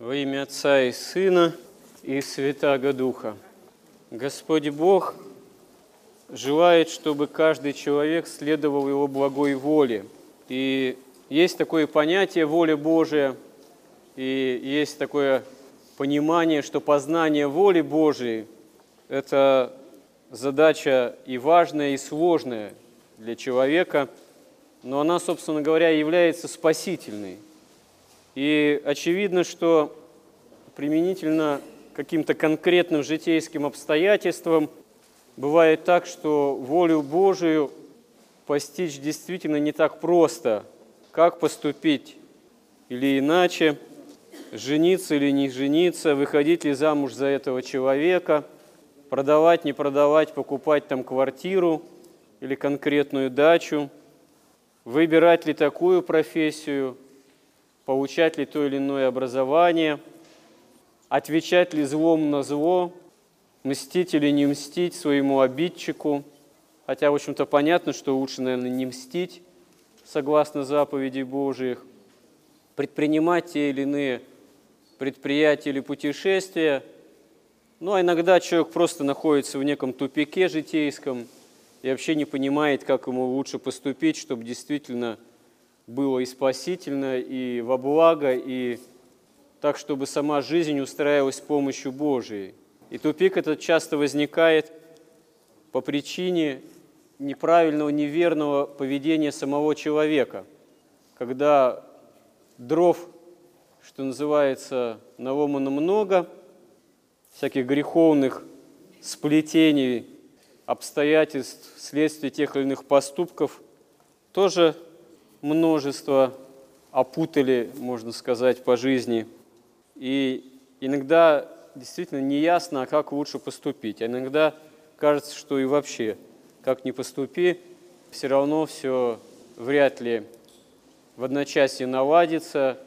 Во имя Отца и Сына и Святаго Духа. Господь Бог желает, чтобы каждый человек следовал Его благой воле. И есть такое понятие воля Божия, и есть такое понимание, что познание воли Божией – это задача и важная, и сложная для человека, но она, собственно говоря, является спасительной – и очевидно, что применительно каким-то конкретным житейским обстоятельствам бывает так, что волю Божию постичь действительно не так просто. Как поступить или иначе, жениться или не жениться, выходить ли замуж за этого человека, продавать, не продавать, покупать там квартиру или конкретную дачу, выбирать ли такую профессию – получать ли то или иное образование, отвечать ли злом на зло, мстить или не мстить своему обидчику. Хотя, в общем-то, понятно, что лучше, наверное, не мстить, согласно заповедей Божиих, предпринимать те или иные предприятия или путешествия. Ну, а иногда человек просто находится в неком тупике житейском и вообще не понимает, как ему лучше поступить, чтобы действительно – было и спасительно, и во благо, и так, чтобы сама жизнь устраивалась с помощью Божией. И тупик этот часто возникает по причине неправильного, неверного поведения самого человека, когда дров, что называется, наломано много, всяких греховных сплетений, обстоятельств, следствия тех или иных поступков, тоже множество опутали, можно сказать, по жизни. И иногда действительно не ясно, а как лучше поступить. А иногда кажется, что и вообще, как ни поступи, все равно все вряд ли в одночасье наладится,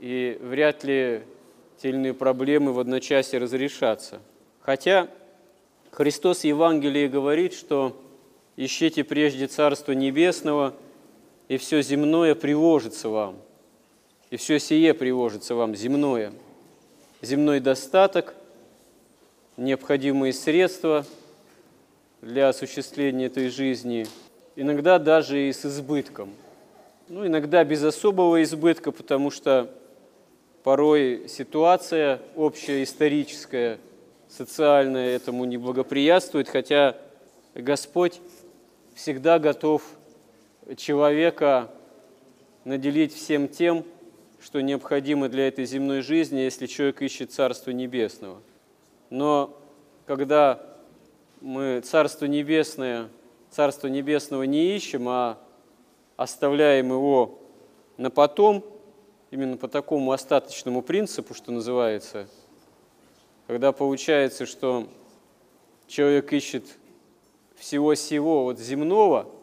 и вряд ли те или иные проблемы в одночасье разрешатся. Хотя Христос в Евангелии говорит, что «Ищите прежде Царство Небесного – и все земное приложится вам, и все сие приложится вам, земное. Земной достаток, необходимые средства для осуществления этой жизни, иногда даже и с избытком. Ну, иногда без особого избытка, потому что порой ситуация общая, историческая, социальная этому не благоприятствует, хотя Господь всегда готов человека наделить всем тем, что необходимо для этой земной жизни, если человек ищет Царство Небесного. Но когда мы Царство Небесное, Царство Небесного не ищем, а оставляем его на потом, именно по такому остаточному принципу, что называется, когда получается, что человек ищет всего сего вот земного –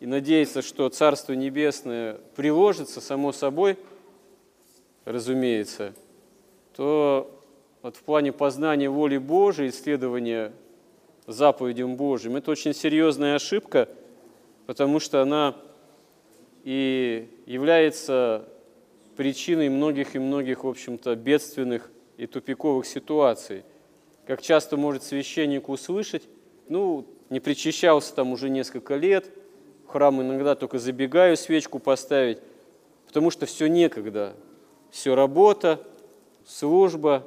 и надеяться, что Царство Небесное приложится само собой, разумеется, то вот в плане познания воли Божией, исследования заповедям Божьим, это очень серьезная ошибка, потому что она и является причиной многих и многих, в общем-то, бедственных и тупиковых ситуаций. Как часто может священник услышать, ну, не причащался там уже несколько лет – храм иногда только забегаю свечку поставить, потому что все некогда. Все работа, служба,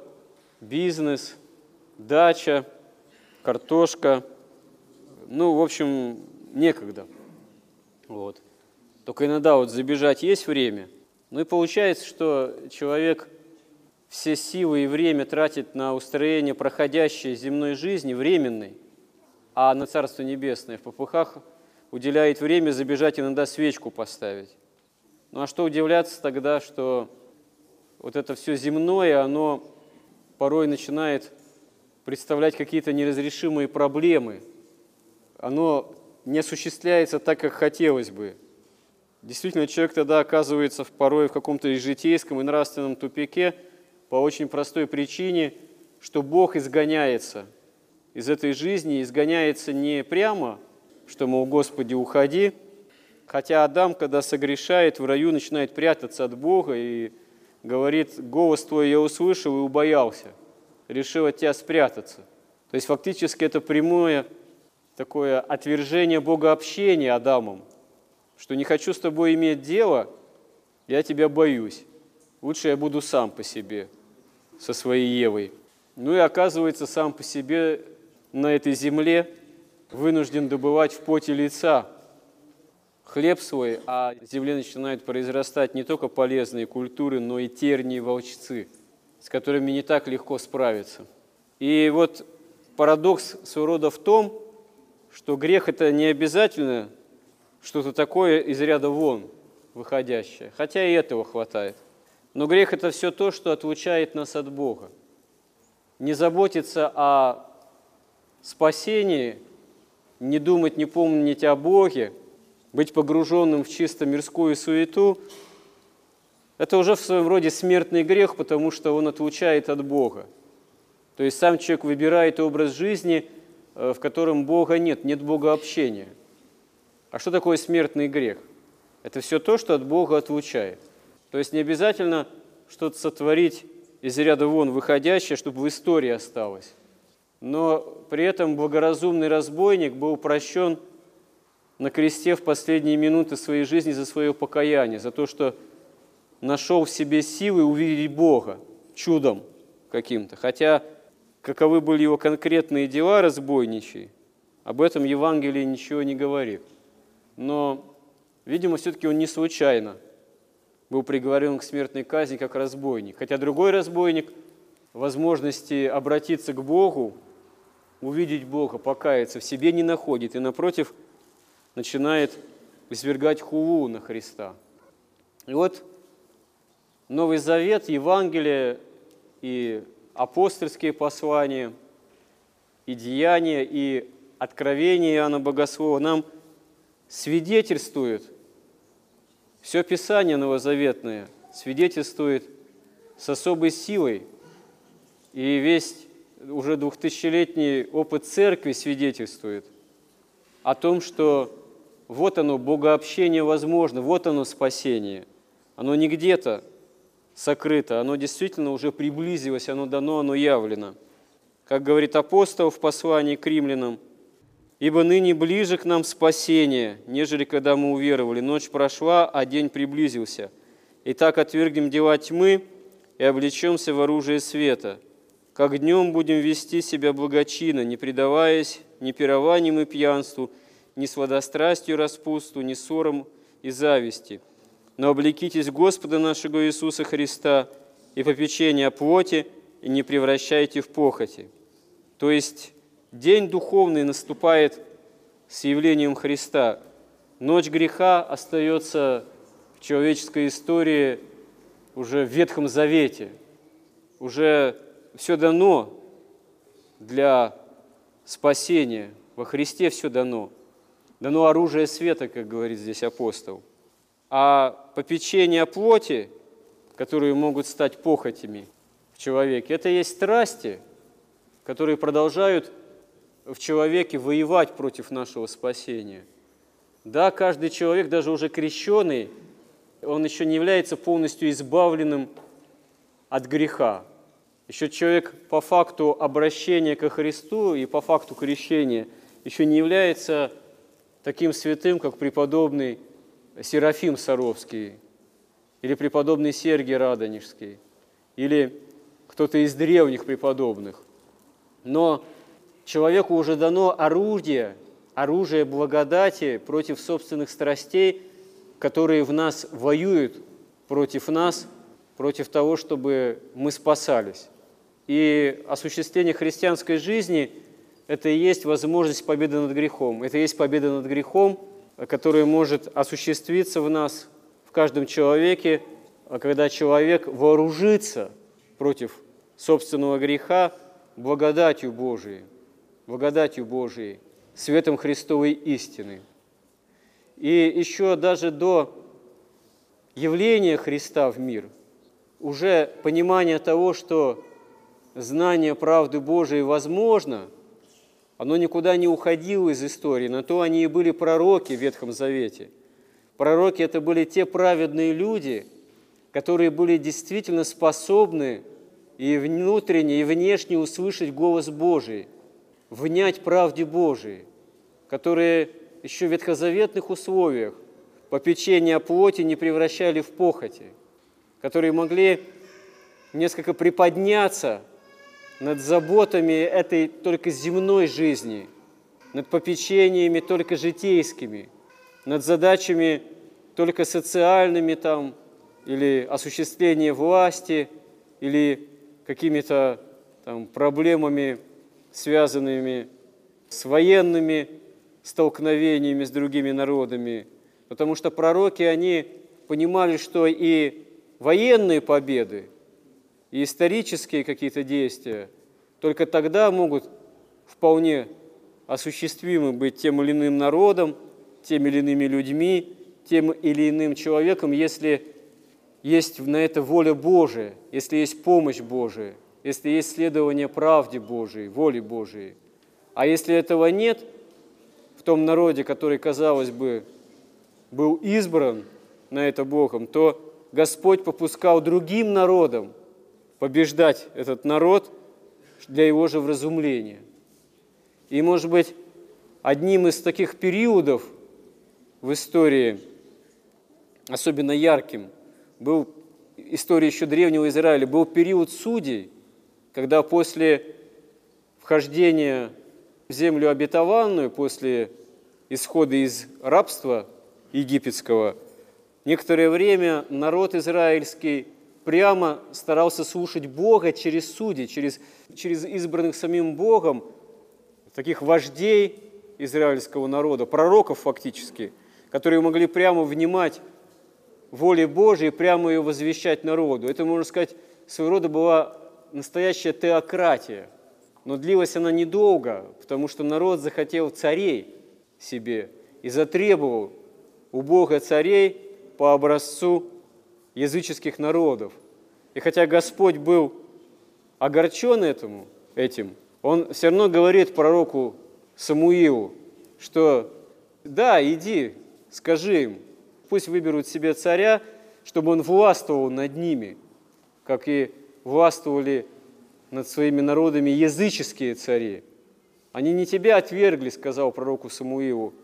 бизнес, дача, картошка. Ну, в общем, некогда. Вот. Только иногда вот забежать есть время. Ну и получается, что человек все силы и время тратит на устроение проходящей земной жизни, временной, а на Царство Небесное в попыхах уделяет время забежать иногда свечку поставить. Ну а что удивляться тогда, что вот это все земное, оно порой начинает представлять какие-то неразрешимые проблемы. Оно не осуществляется так, как хотелось бы. Действительно, человек тогда оказывается порой в каком-то житейском и нравственном тупике по очень простой причине, что Бог изгоняется из этой жизни, изгоняется не прямо, что, мол, Господи, уходи. Хотя Адам, когда согрешает, в раю начинает прятаться от Бога и говорит, голос твой я услышал и убоялся, решил от тебя спрятаться. То есть фактически это прямое такое отвержение Бога общения Адамом, что не хочу с тобой иметь дело, я тебя боюсь. Лучше я буду сам по себе, со своей Евой. Ну и оказывается, сам по себе на этой земле вынужден добывать в поте лица хлеб свой, а в земле начинают произрастать не только полезные культуры, но и тернии волчцы, с которыми не так легко справиться. И вот парадокс своего рода в том, что грех – это не обязательно что-то такое из ряда вон выходящее, хотя и этого хватает. Но грех – это все то, что отлучает нас от Бога. Не заботиться о спасении, не думать, не помнить о Боге, быть погруженным в чисто мирскую суету – это уже в своем роде смертный грех, потому что он отлучает от Бога. То есть сам человек выбирает образ жизни, э, в котором Бога нет, нет Бога общения. А что такое смертный грех? Это все то, что от Бога отлучает. То есть не обязательно что-то сотворить из ряда вон выходящее, чтобы в истории осталось. Но при этом благоразумный разбойник был прощен на кресте в последние минуты своей жизни за свое покаяние, за то, что нашел в себе силы увидеть Бога чудом каким-то. Хотя каковы были его конкретные дела разбойничьи, об этом Евангелие ничего не говорит. Но, видимо, все-таки он не случайно – был приговорен к смертной казни как разбойник. Хотя другой разбойник возможности обратиться к Богу, увидеть Бога, покаяться в себе не находит и, напротив, начинает извергать хулу на Христа. И вот Новый Завет, Евангелие и апостольские послания, и деяния, и откровения Иоанна Богослова нам свидетельствуют – все Писание новозаветное свидетельствует с особой силой, и весь уже двухтысячелетний опыт церкви свидетельствует о том, что вот оно, богообщение возможно, вот оно спасение. Оно не где-то сокрыто, оно действительно уже приблизилось, оно дано, оно явлено. Как говорит апостол в послании к римлянам – Ибо ныне ближе к нам спасение, нежели когда мы уверовали. Ночь прошла, а день приблизился. Итак, отвергнем дела тьмы и облечемся в оружие света. Как днем будем вести себя благочинно, не предаваясь ни пированием и пьянству, ни сладострастию и распусту, ни ссорам и зависти. Но облекитесь Господа нашего Иисуса Христа и попечение о плоти, и не превращайте в похоти. То есть День духовный наступает с явлением Христа. Ночь греха остается в человеческой истории уже в Ветхом Завете. Уже все дано для спасения. Во Христе все дано. Дано оружие света, как говорит здесь апостол. А попечение плоти, которые могут стать похотями в человеке, это есть страсти, которые продолжают в человеке воевать против нашего спасения. Да, каждый человек, даже уже крещенный, он еще не является полностью избавленным от греха. Еще человек по факту обращения ко Христу и по факту крещения еще не является таким святым, как преподобный Серафим Саровский или преподобный Сергий Радонежский или кто-то из древних преподобных. Но человеку уже дано орудие, оружие благодати против собственных страстей, которые в нас воюют против нас, против того, чтобы мы спасались. И осуществление христианской жизни – это и есть возможность победы над грехом. Это и есть победа над грехом, которая может осуществиться в нас, в каждом человеке, когда человек вооружится против собственного греха благодатью Божией благодатью Божией, светом Христовой истины. И еще даже до явления Христа в мир, уже понимание того, что знание правды Божией возможно, оно никуда не уходило из истории, на то они и были пророки в Ветхом Завете. Пророки – это были те праведные люди, которые были действительно способны и внутренне, и внешне услышать голос Божий, внять правде Божией, которые еще в ветхозаветных условиях попечение о плоти не превращали в похоти, которые могли несколько приподняться над заботами этой только земной жизни, над попечениями только житейскими, над задачами только социальными там, или осуществление власти, или какими-то там проблемами, связанными с военными столкновениями с другими народами. Потому что пророки, они понимали, что и военные победы, и исторические какие-то действия только тогда могут вполне осуществимы быть тем или иным народом, теми или иными людьми, тем или иным человеком, если есть на это воля Божия, если есть помощь Божия, если есть следование правде Божией, воле Божией. А если этого нет в том народе, который, казалось бы, был избран на это Богом, то Господь попускал другим народам побеждать этот народ для его же вразумления. И, может быть, одним из таких периодов в истории, особенно ярким, был история еще древнего Израиля, был период судей, когда после вхождения в землю обетованную, после исхода из рабства египетского, некоторое время народ израильский прямо старался слушать Бога через судей, через, через избранных самим Богом, таких вождей израильского народа, пророков фактически, которые могли прямо внимать воле Божией, прямо ее возвещать народу. Это, можно сказать, своего рода была настоящая теократия. Но длилась она недолго, потому что народ захотел царей себе и затребовал у Бога царей по образцу языческих народов. И хотя Господь был огорчен этому, этим, он все равно говорит пророку Самуилу, что да, иди, скажи им, пусть выберут себе царя, чтобы он властвовал над ними, как и властвовали над своими народами языческие цари. Они не тебя отвергли, сказал пророку Самуилу.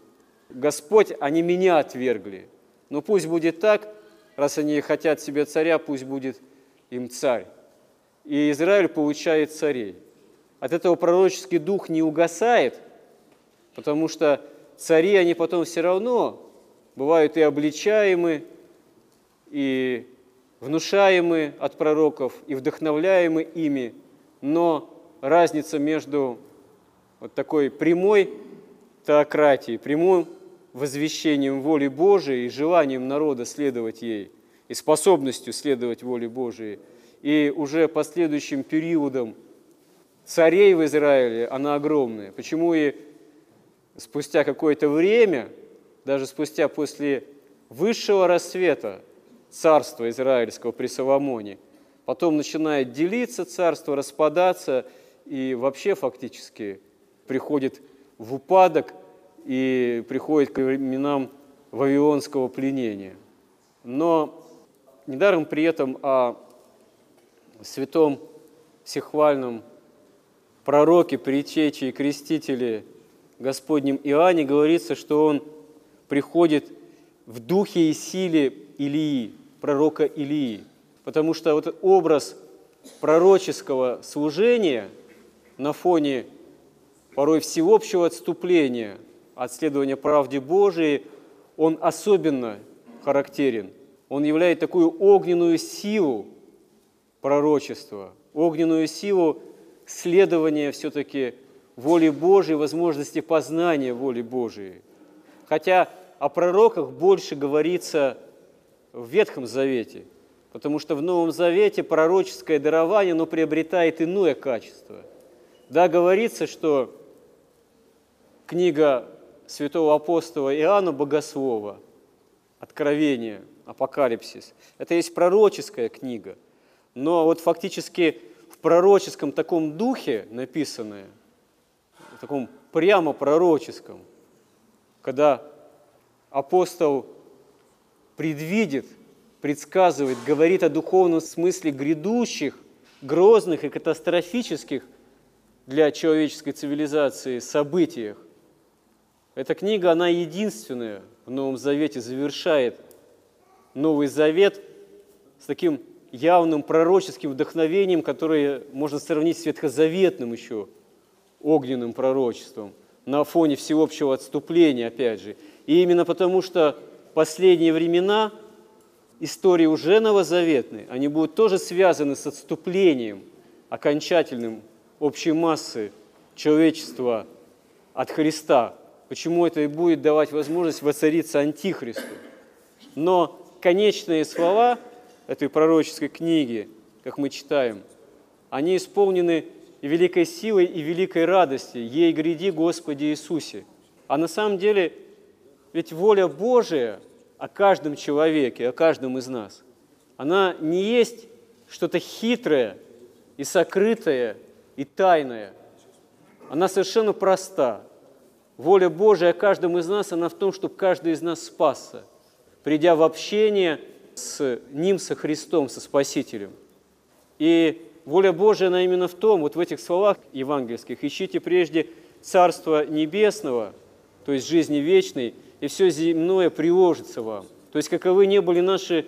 Господь, они меня отвергли. Но пусть будет так, Раз они хотят себе царя, пусть будет им царь. И Израиль получает царей. От этого пророческий дух не угасает, потому что цари, они потом все равно бывают и обличаемы, и внушаемы от пророков, и вдохновляемы ими, но разница между вот такой прямой теократией, прямым возвещением воли Божией и желанием народа следовать ей, и способностью следовать воле Божией, и уже последующим периодом царей в Израиле, она огромная. Почему и спустя какое-то время, даже спустя после высшего рассвета царства израильского при Соломоне, потом начинает делиться царство, распадаться, и вообще фактически приходит в упадок – и приходит к временам вавилонского пленения. Но недаром при этом о святом всехвальном пророке, притече и крестителе Господнем Иоанне говорится, что он приходит в духе и силе Илии, пророка Илии. Потому что вот образ пророческого служения на фоне порой всеобщего отступления – от следования правде Божией, он особенно характерен. Он являет такую огненную силу пророчества, огненную силу следования все-таки воли Божией, возможности познания воли Божией. Хотя о пророках больше говорится в Ветхом Завете, потому что в Новом Завете пророческое дарование, оно приобретает иное качество. Да, говорится, что книга святого апостола Иоанна Богослова, Откровение, Апокалипсис. Это есть пророческая книга. Но вот фактически в пророческом таком духе написанное, в таком прямо пророческом, когда апостол предвидит предсказывает, говорит о духовном смысле грядущих, грозных и катастрофических для человеческой цивилизации событиях. Эта книга, она единственная в Новом Завете, завершает Новый Завет с таким явным пророческим вдохновением, которое можно сравнить с ветхозаветным еще огненным пророчеством на фоне всеобщего отступления, опять же. И именно потому, что последние времена истории уже новозаветные, они будут тоже связаны с отступлением окончательным общей массы человечества от Христа. Почему это и будет давать возможность воцариться Антихристу. Но конечные слова этой пророческой книги, как мы читаем, они исполнены великой силой, и великой радости. Ей гряди, Господи Иисусе. А на самом деле, ведь воля Божия о каждом человеке, о каждом из нас, она не есть что-то хитрое и сокрытое, и тайное. Она совершенно проста. Воля Божия о каждом из нас, она в том, чтобы каждый из нас спасся, придя в общение с Ним, со Христом, со Спасителем. И воля Божия, она именно в том, вот в этих словах евангельских, ищите прежде Царство Небесного, то есть жизни вечной, и все земное приложится вам. То есть каковы не были наши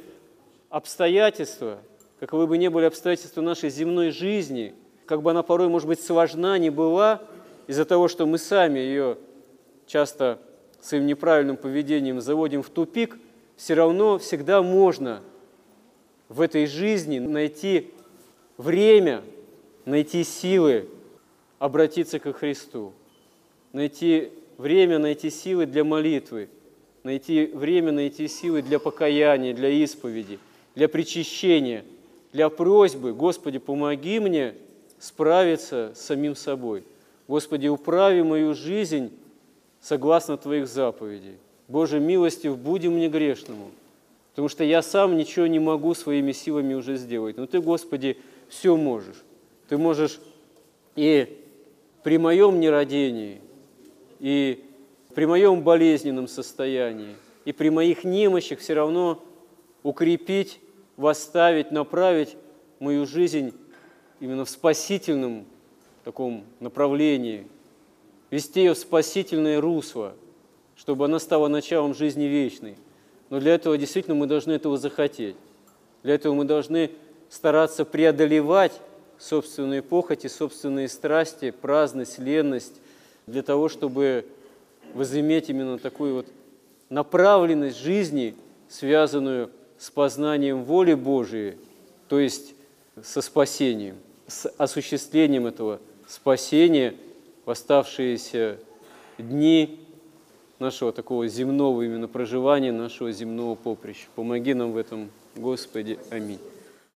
обстоятельства, каковы бы ни были обстоятельства нашей земной жизни, как бы она порой, может быть, сложна не была, из-за того, что мы сами ее часто своим неправильным поведением заводим в тупик, все равно всегда можно в этой жизни найти время, найти силы обратиться ко Христу, найти время, найти силы для молитвы, найти время, найти силы для покаяния, для исповеди, для причащения, для просьбы, Господи, помоги мне справиться с самим собой. Господи, управи мою жизнь согласно Твоих заповедей. Боже, милостив, буди мне грешному, потому что я сам ничего не могу своими силами уже сделать. Но Ты, Господи, все можешь. Ты можешь и при моем нерадении, и при моем болезненном состоянии, и при моих немощах все равно укрепить, восставить, направить мою жизнь именно в спасительном таком направлении, вести ее в спасительное русло, чтобы она стала началом жизни вечной. Но для этого действительно мы должны этого захотеть. Для этого мы должны стараться преодолевать собственные похоти, собственные страсти, праздность, ленность, для того, чтобы возыметь именно такую вот направленность жизни, связанную с познанием воли Божией, то есть со спасением, с осуществлением этого спасения в оставшиеся дни нашего такого земного именно проживания, нашего земного поприща. Помоги нам в этом, Господи. Аминь.